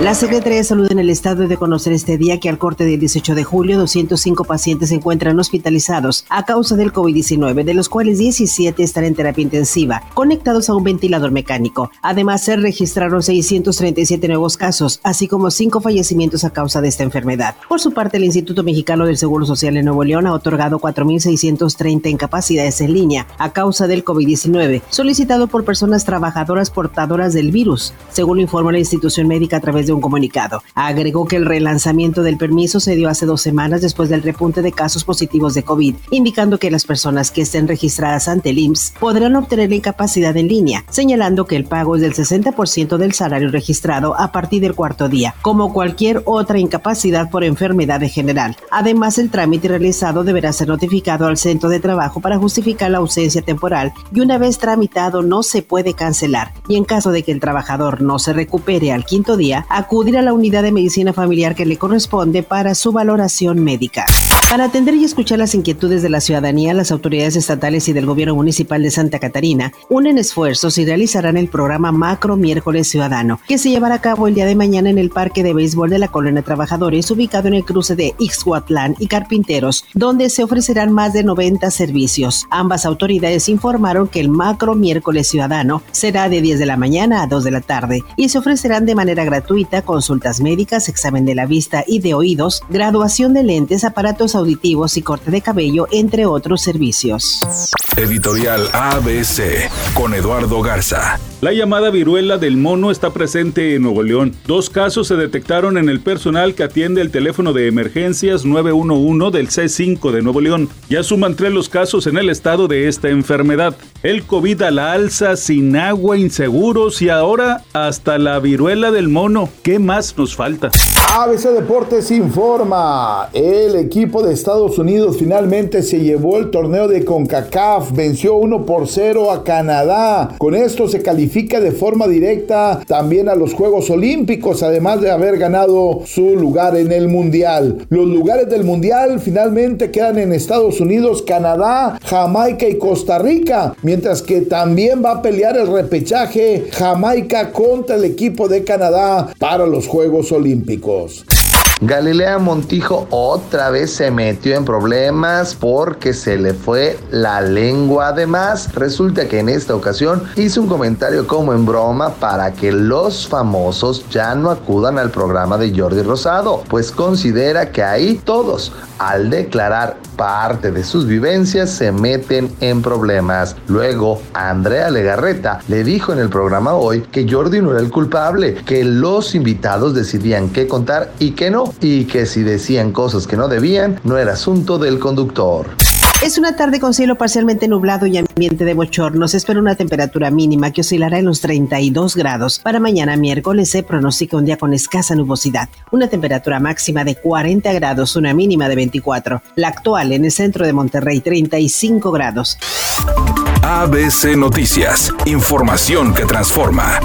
La Secretaría de Salud en el Estado de conocer este día que al corte del 18 de julio 205 pacientes se encuentran hospitalizados a causa del COVID-19, de los cuales 17 están en terapia intensiva, conectados a un ventilador mecánico. Además, se registraron 637 nuevos casos, así como 5 fallecimientos a causa de esta enfermedad. Por su parte, el Instituto Mexicano del Seguro Social en Nuevo León ha otorgado 4.630 incapacidades en línea a causa del COVID-19, solicitado por personas trabajadoras portadoras del virus, según lo informó la institución médica a través de un comunicado. Agregó que el relanzamiento del permiso se dio hace dos semanas después del repunte de casos positivos de COVID, indicando que las personas que estén registradas ante el IMSS podrán obtener la incapacidad en línea, señalando que el pago es del 60% del salario registrado a partir del cuarto día, como cualquier otra incapacidad por enfermedad en general. Además, el trámite realizado deberá ser notificado al centro de trabajo para justificar la ausencia temporal y una vez tramitado no se puede cancelar. Y en caso de que el trabajador no se recupere al quinto día, acudir a la unidad de medicina familiar que le corresponde para su valoración médica. Para atender y escuchar las inquietudes de la ciudadanía, las autoridades estatales y del gobierno municipal de Santa Catarina unen esfuerzos y realizarán el programa Macro Miércoles Ciudadano, que se llevará a cabo el día de mañana en el Parque de Béisbol de la Colonia Trabajadores, ubicado en el cruce de Ixhuatlán y Carpinteros, donde se ofrecerán más de 90 servicios. Ambas autoridades informaron que el Macro Miércoles Ciudadano será de 10 de la mañana a 2 de la tarde y se ofrecerán de manera gratuita consultas médicas, examen de la vista y de oídos, graduación de lentes, aparatos auditivos y corte de cabello, entre otros servicios. Editorial ABC con Eduardo Garza. La llamada viruela del mono está presente en Nuevo León. Dos casos se detectaron en el personal que atiende el teléfono de emergencias 911 del C5 de Nuevo León. Ya suman tres los casos en el estado de esta enfermedad. El COVID a la alza, sin agua, inseguros y ahora hasta la viruela del mono. ¿Qué más nos falta? ABC Deportes informa. El equipo de Estados Unidos finalmente se llevó el torneo de CONCACAF. Venció 1 por 0 a Canadá. Con esto se calificó de forma directa también a los Juegos Olímpicos, además de haber ganado su lugar en el Mundial. Los lugares del Mundial finalmente quedan en Estados Unidos, Canadá, Jamaica y Costa Rica, mientras que también va a pelear el repechaje Jamaica contra el equipo de Canadá para los Juegos Olímpicos. Galilea Montijo otra vez se metió en problemas porque se le fue la lengua. Además, resulta que en esta ocasión hizo un comentario como en broma para que los famosos ya no acudan al programa de Jordi Rosado, pues considera que ahí todos, al declarar parte de sus vivencias, se meten en problemas. Luego, Andrea Legarreta le dijo en el programa hoy que Jordi no era el culpable, que los invitados decidían qué contar y qué no y que si decían cosas que no debían, no era asunto del conductor. Es una tarde con cielo parcialmente nublado y ambiente de bochorno. Se espera una temperatura mínima que oscilará en los 32 grados. Para mañana miércoles se pronostica un día con escasa nubosidad. Una temperatura máxima de 40 grados, una mínima de 24. La actual en el centro de Monterrey, 35 grados. ABC Noticias. Información que transforma.